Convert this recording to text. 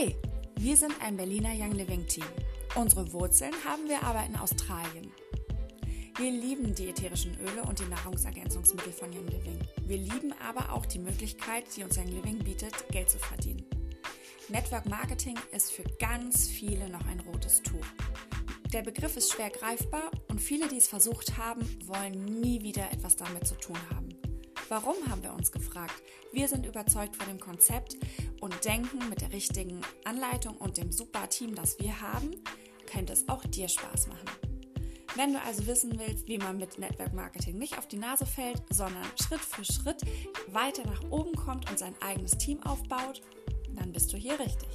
Hi, wir sind ein Berliner Young Living Team. Unsere Wurzeln haben wir aber in Australien. Wir lieben die ätherischen Öle und die Nahrungsergänzungsmittel von Young Living. Wir lieben aber auch die Möglichkeit, die uns Young Living bietet, Geld zu verdienen. Network Marketing ist für ganz viele noch ein rotes Tuch. Der Begriff ist schwer greifbar und viele, die es versucht haben, wollen nie wieder etwas damit zu tun haben. Warum haben wir uns gefragt? Wir sind überzeugt von dem Konzept und denken, mit der richtigen Anleitung und dem super Team, das wir haben, könnte es auch dir Spaß machen. Wenn du also wissen willst, wie man mit Network Marketing nicht auf die Nase fällt, sondern Schritt für Schritt weiter nach oben kommt und sein eigenes Team aufbaut, dann bist du hier richtig.